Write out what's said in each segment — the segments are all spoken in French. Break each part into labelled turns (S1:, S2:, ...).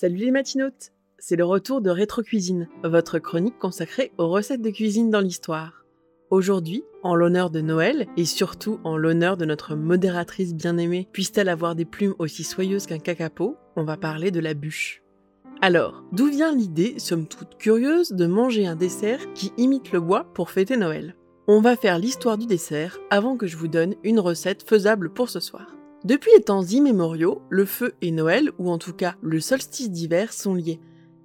S1: Salut les matinotes C'est le retour de Rétro Cuisine, votre chronique consacrée aux recettes de cuisine dans l'histoire. Aujourd'hui, en l'honneur de Noël, et surtout en l'honneur de notre modératrice bien-aimée, puisse-t-elle avoir des plumes aussi soyeuses qu'un cacapo, on va parler de la bûche. Alors, d'où vient l'idée, somme toute curieuse, de manger un dessert qui imite le bois pour fêter Noël? On va faire l'histoire du dessert avant que je vous donne une recette faisable pour ce soir. Depuis les temps immémoriaux, le feu et Noël, ou en tout cas le solstice d'hiver, sont liés.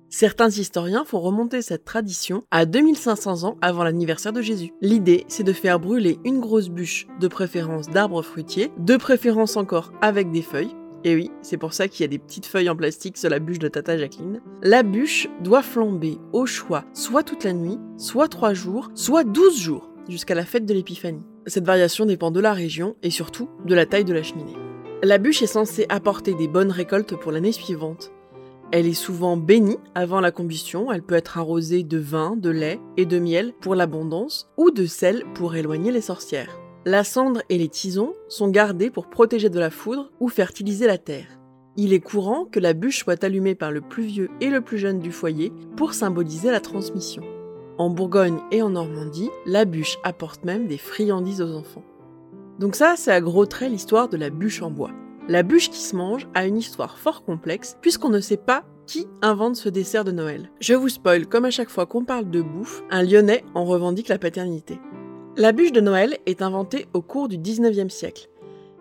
S1: Certains historiens font remonter cette tradition à 2500 ans avant l'anniversaire de Jésus. L'idée, c'est de faire brûler une grosse bûche, de préférence d'arbres fruitiers, de préférence encore avec des feuilles. Et oui, c'est pour ça qu'il y a des petites feuilles en plastique sur la bûche de Tata Jacqueline. La bûche doit flamber au choix soit toute la nuit, soit 3 jours, soit 12 jours, jusqu'à la fête de l'Épiphanie. Cette variation dépend de la région et surtout de la taille de la cheminée. La bûche est censée apporter des bonnes récoltes pour l'année suivante. Elle est souvent bénie avant la combustion, elle peut être arrosée de vin, de lait et de miel pour l'abondance, ou de sel pour éloigner les sorcières. La cendre et les tisons sont gardés pour protéger de la foudre ou fertiliser la terre. Il est courant que la bûche soit allumée par le plus vieux et le plus jeune du foyer pour symboliser la transmission. En Bourgogne et en Normandie, la bûche apporte même des friandises aux enfants. Donc ça, c'est à gros traits l'histoire de la bûche en bois. La bûche qui se mange a une histoire fort complexe puisqu'on ne sait pas qui invente ce dessert de Noël. Je vous spoil, comme à chaque fois qu'on parle de bouffe, un Lyonnais en revendique la paternité. La bûche de Noël est inventée au cours du 19e siècle.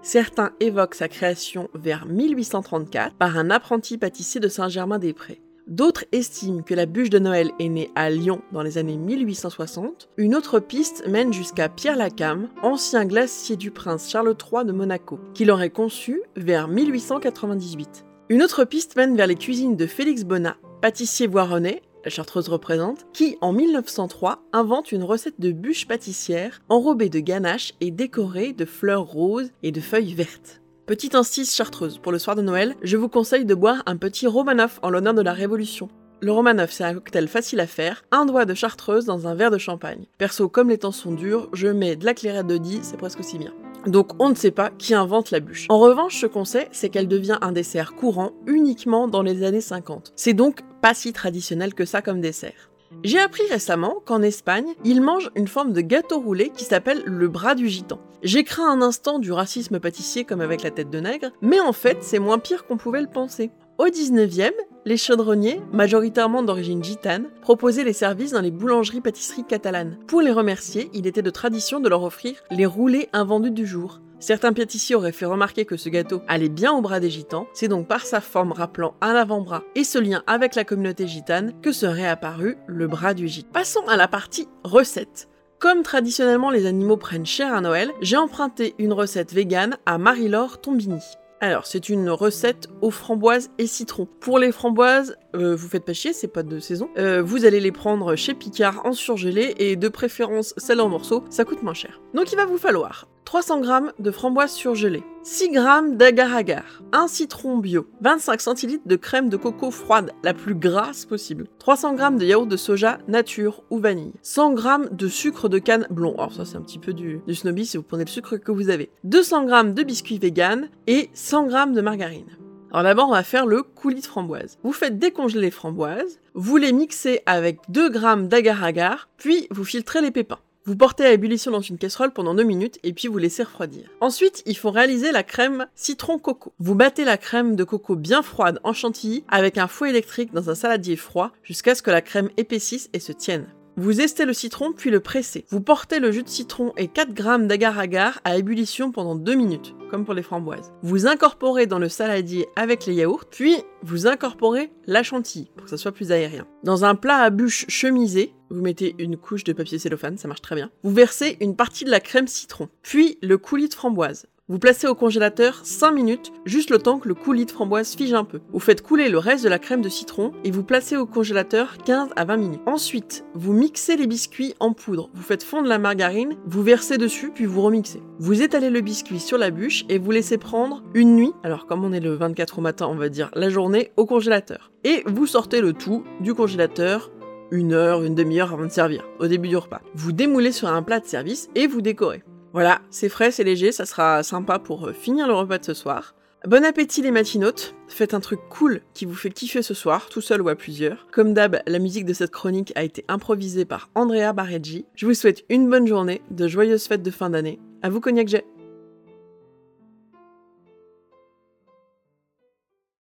S1: Certains évoquent sa création vers 1834 par un apprenti pâtissier de Saint-Germain-des-Prés. D'autres estiment que la bûche de Noël est née à Lyon dans les années 1860. Une autre piste mène jusqu'à Pierre Lacam, ancien glacier du prince Charles III de Monaco, qui l'aurait conçu vers 1898. Une autre piste mène vers les cuisines de Félix Bonnat, pâtissier voironnais, la chartreuse représente, qui en 1903 invente une recette de bûche pâtissière enrobée de ganache et décorée de fleurs roses et de feuilles vertes. Petite insiste chartreuse, pour le soir de Noël, je vous conseille de boire un petit Romanov en l'honneur de la Révolution. Le Romanov, c'est un cocktail facile à faire, un doigt de chartreuse dans un verre de champagne. Perso, comme les temps sont durs, je mets de la clairette de Die, c'est presque aussi bien. Donc on ne sait pas qui invente la bûche. En revanche, ce qu'on sait, c'est qu'elle devient un dessert courant uniquement dans les années 50. C'est donc pas si traditionnel que ça comme dessert. J'ai appris récemment qu'en Espagne, ils mangent une forme de gâteau roulé qui s'appelle le bras du gitan. J'ai craint un instant du racisme pâtissier comme avec la tête de nègre, mais en fait, c'est moins pire qu'on pouvait le penser. Au 19e, les chaudronniers, majoritairement d'origine gitane, proposaient les services dans les boulangeries-pâtisseries catalanes. Pour les remercier, il était de tradition de leur offrir les roulés invendus du jour. Certains pâtissiers auraient fait remarquer que ce gâteau allait bien au bras des gitans, c'est donc par sa forme rappelant un avant-bras et ce lien avec la communauté gitane que serait apparu le bras du gitan. Passons à la partie recette. Comme traditionnellement les animaux prennent cher à Noël, j'ai emprunté une recette végane à Marie-Laure Tombini. Alors, c'est une recette aux framboises et citron. Pour les framboises, euh, vous faites pas chier, c'est pas de saison. Euh, vous allez les prendre chez Picard en surgelé et de préférence celles en morceaux, ça coûte moins cher. Donc il va vous falloir 300 g de framboises surgelées, 6 g d'agar-agar, un citron bio, 25 cl de crème de coco froide, la plus grasse possible, 300 g de yaourt de soja nature ou vanille, 100 g de sucre de canne blond, alors ça c'est un petit peu du, du snobby si vous prenez le sucre que vous avez, 200 g de biscuits vegan et 100 g de margarine. Alors d'abord, on va faire le coulis de framboise. Vous faites décongeler les framboises, vous les mixez avec 2 g d'agar-agar, puis vous filtrez les pépins. Vous portez à ébullition dans une casserole pendant 2 minutes et puis vous laissez refroidir. Ensuite, il faut réaliser la crème citron coco. Vous battez la crème de coco bien froide en chantilly avec un fouet électrique dans un saladier froid jusqu'à ce que la crème épaississe et se tienne. Vous estez le citron puis le pressez. Vous portez le jus de citron et 4 g d'agar-agar à ébullition pendant 2 minutes, comme pour les framboises. Vous incorporez dans le saladier avec les yaourts, puis vous incorporez la chantilly pour que ça soit plus aérien. Dans un plat à bûche chemisé, vous mettez une couche de papier cellophane, ça marche très bien. Vous versez une partie de la crème citron, puis le coulis de framboise. Vous placez au congélateur 5 minutes, juste le temps que le coulis de framboise fige un peu. Vous faites couler le reste de la crème de citron et vous placez au congélateur 15 à 20 minutes. Ensuite, vous mixez les biscuits en poudre. Vous faites fondre la margarine, vous versez dessus puis vous remixez. Vous étalez le biscuit sur la bûche et vous laissez prendre une nuit, alors comme on est le 24 au matin, on va dire la journée, au congélateur. Et vous sortez le tout du congélateur une heure, une demi-heure avant de servir, au début du repas. Vous démoulez sur un plat de service et vous décorez. Voilà, c'est frais, c'est léger, ça sera sympa pour euh, finir le repas de ce soir. Bon appétit les matinotes, faites un truc cool qui vous fait kiffer ce soir, tout seul ou à plusieurs. Comme d'hab, la musique de cette chronique a été improvisée par Andrea Bareggi. Je vous souhaite une bonne journée, de joyeuses fêtes de fin d'année. À vous Cognac Jet